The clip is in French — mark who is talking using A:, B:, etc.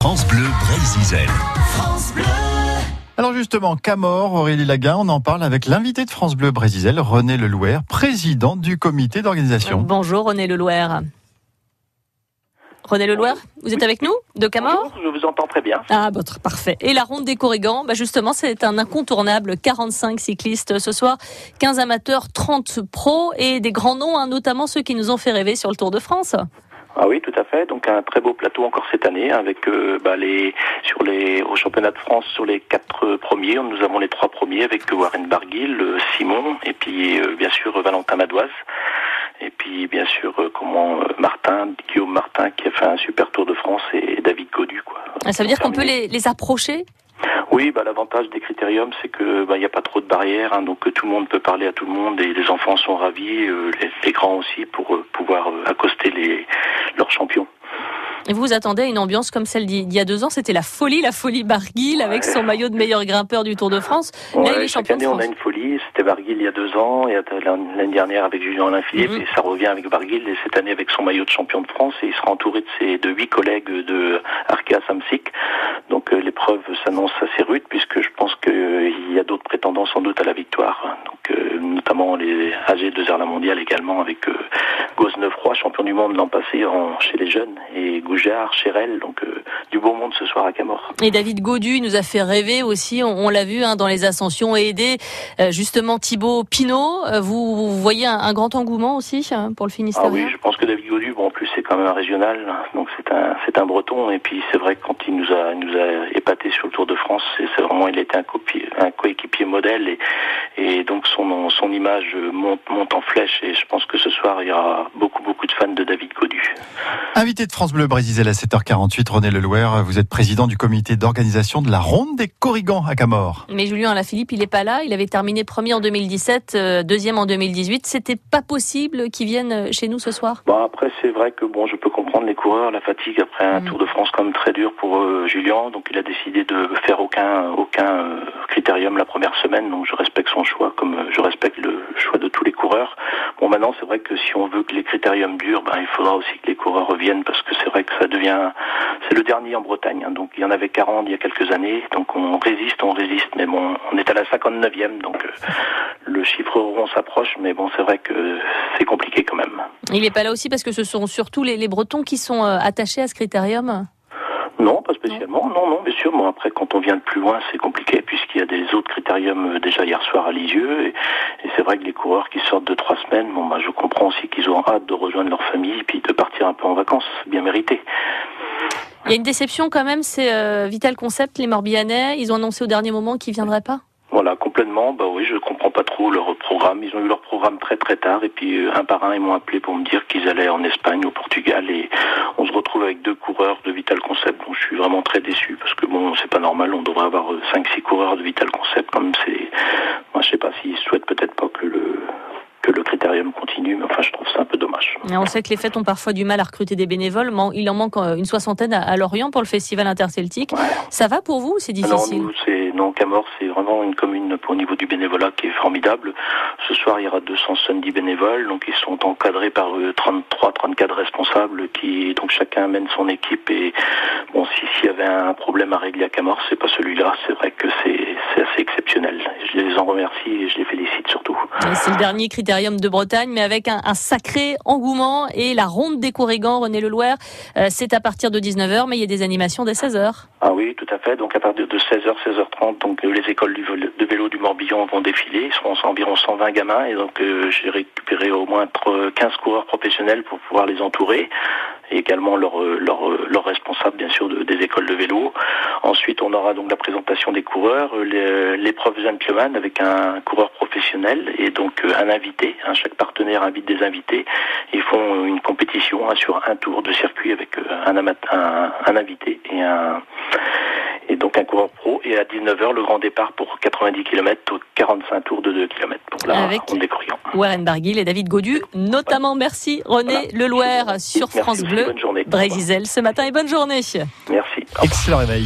A: France Bleu Brésil.
B: Alors justement, Camor, Aurélie Laguin, on en parle avec l'invité de France Bleu Brésil, René Lelouer, président du comité d'organisation.
C: Bonjour René Lelouer. René Lelouer, vous êtes avec nous de Camor
D: Bonjour, je vous entends très bien.
C: Ah, bah, parfait. Et la ronde des Corrigans, bah justement, c'est un incontournable. 45 cyclistes ce soir, 15 amateurs, 30 pros et des grands noms, hein, notamment ceux qui nous ont fait rêver sur le Tour de France.
D: Ah oui, tout à fait. Donc un très beau plateau encore cette année avec euh, bah, les sur les au championnat de France sur les quatre premiers, nous avons les trois premiers avec Warren Barguil, euh, Simon et puis euh, bien sûr Valentin Madoise. Et puis bien sûr comment Martin, Guillaume Martin qui a fait un super Tour de France et David Godu quoi.
C: Ah, ça veut dire qu'on peut les, les approcher?
D: Oui, bah, l'avantage des critériums, c'est que bah, il n'y a pas trop de barrières, hein, donc tout le monde peut parler à tout le monde et les enfants sont ravis, les, les, grands aussi, pour pouvoir accoster les, leurs champions.
C: Et vous vous attendez à une ambiance comme celle d'il y a deux ans C'était la folie, la folie Barguil avec son maillot de meilleur grimpeur du Tour de France.
D: Ouais, Là, il est chaque année, on a une folie. C'était Barguil il y a deux ans, et l'année dernière avec Julien Alain Philippe, -hmm. et ça revient avec Barguil, et cette année avec son maillot de champion de France, et il sera entouré de ses de huit collègues de Arkea Samsic. Donc euh, l'épreuve s'annonce assez rude, puisque je pense qu'il y a d'autres prétendants sans doute à la victoire. Donc euh, notamment les AG de la mondiale également avec euh, Gosnefroy, champion du monde l'an passé en, chez les jeunes, et Goujard, Chérel, donc euh, du beau monde ce soir à Camor.
C: Et David Godu nous a fait rêver aussi, on, on l'a vu hein, dans les ascensions, et aidé euh, justement Thibaut Pinot. Vous, vous, voyez un, un, grand engouement aussi hein, pour le Finistère
D: Ah oui, je pense que David Godu, bon en plus c'est quand même un régional, donc c'est un c'est un breton, et puis c'est vrai que quand il nous a il nous a épaté sur le Tour de France, il était un, coéquipier modèle, et, donc son image monte en flèche, et je pense que ce soir il y aura beaucoup beaucoup de fans de David Godu.
B: Invité de France Bleu Brésil à 7h48, René Lelouer, vous êtes président du comité d'organisation de la Ronde des Corrigans à Camor.
C: Mais Julien Alaphilippe, il est pas là. Il avait terminé premier en 2017, euh, deuxième en 2018. C'était pas possible qu'il vienne chez nous ce soir?
D: Bon après c'est vrai que bon je peux comprendre les coureurs, la fatigue après un mmh. Tour de France comme très dur pour euh, Julien, donc il a décidé de faire aucun aucun euh, critérium la première semaine. Donc je respecte son choix, comme je respecte le choix de tous les coureurs. Bon maintenant c'est vrai que si on veut que les critériums durent, ben, il faudra aussi que les coureurs reviennent parce que c'est vrai que ça devient c'est le dernier en Bretagne. Hein, donc il y en avait 40 il y a quelques années. Donc on résiste, on résiste, mais bon, on est à la 59e, donc euh, le chiffre rond s'approche, mais bon, c'est vrai que c'est compliqué quand même.
C: Il n'est pas là aussi parce que ce sont surtout les, les Bretons qui sont euh, attachés à ce critérium?
D: Non, pas spécialement. Non, non, bien sûr. Bon, après, quand on vient de plus loin, c'est compliqué puisqu'il y a des autres critériums déjà hier soir à Lisieux. Et, et c'est vrai que les coureurs qui sortent de trois semaines, bon, bah, je comprends aussi qu'ils ont hâte de rejoindre leur famille et puis de partir un peu en vacances, bien mérité.
C: Il y a une déception quand même, c'est euh, Vital Concept, les Morbihanais. Ils ont annoncé au dernier moment qu'ils viendraient pas.
D: Voilà, complètement. Bah oui, je comprends pas trop leur programme. Ils ont eu leur programme très très tard et puis euh, un par un ils m'ont appelé pour me dire qu'ils allaient en Espagne, au Portugal et on se retrouve avec deux coureurs de Vital Concept. Donc je suis vraiment très déçu parce que bon, c'est pas normal. On devrait avoir cinq six coureurs de Vital Concept. Comme c'est, moi je sais pas s'ils souhaitent peut-être pas que le que le critérium continue, mais enfin je trouve ça un peu dommage.
C: Et on sait que les fêtes ont parfois du mal à recruter des bénévoles. Il en manque une soixantaine à Lorient pour le festival interceltique. Ouais. Ça va pour vous C'est difficile?
D: Non, nous, non, Camor, c'est vraiment une commune au niveau du bénévolat qui est formidable. Ce soir, il y aura 270 bénévoles, donc ils sont encadrés par 33, 34 responsables qui, donc chacun amène son équipe. Et bon, si s'il y avait un problème à régler à Camor, c'est pas celui-là. C'est vrai que c'est assez exceptionnel. Je les en remercie et je les félicite surtout.
C: C'est le dernier critérium de Bretagne, mais avec un, un sacré engouement et la ronde des Corrigans, René Lelouer, euh, c'est à partir de 19h, mais il y a des animations dès 16h.
D: Ah oui, tout à fait. Donc à partir de 16h, 16h30, donc les écoles de vélo du Morbihan vont défiler. Ils seront environ 120 gamins et donc euh, j'ai récupéré au moins 15 coureurs professionnels pour pouvoir les entourer également leurs leur, leur responsables bien sûr de, des écoles de vélo. Ensuite, on aura donc la présentation des coureurs, l'épreuve gentleman avec un coureur professionnel et donc un invité. Hein, chaque partenaire invite des invités. Ils font une compétition hein, sur un tour de circuit avec un invité et un et donc un coureur pro. Et à 19h, le grand départ pour 90 km, 45 tours de 2 km pour la
C: Avec
D: ronde des Corrigans.
C: Warren Barguil et David Godu, notamment. Ouais. Merci René voilà. Lelouer sur
D: Merci
C: France
D: aussi,
C: Bleu,
D: bonne journée.
C: Brésil ce matin et bonne journée.
D: Merci.
B: Excellent réveil.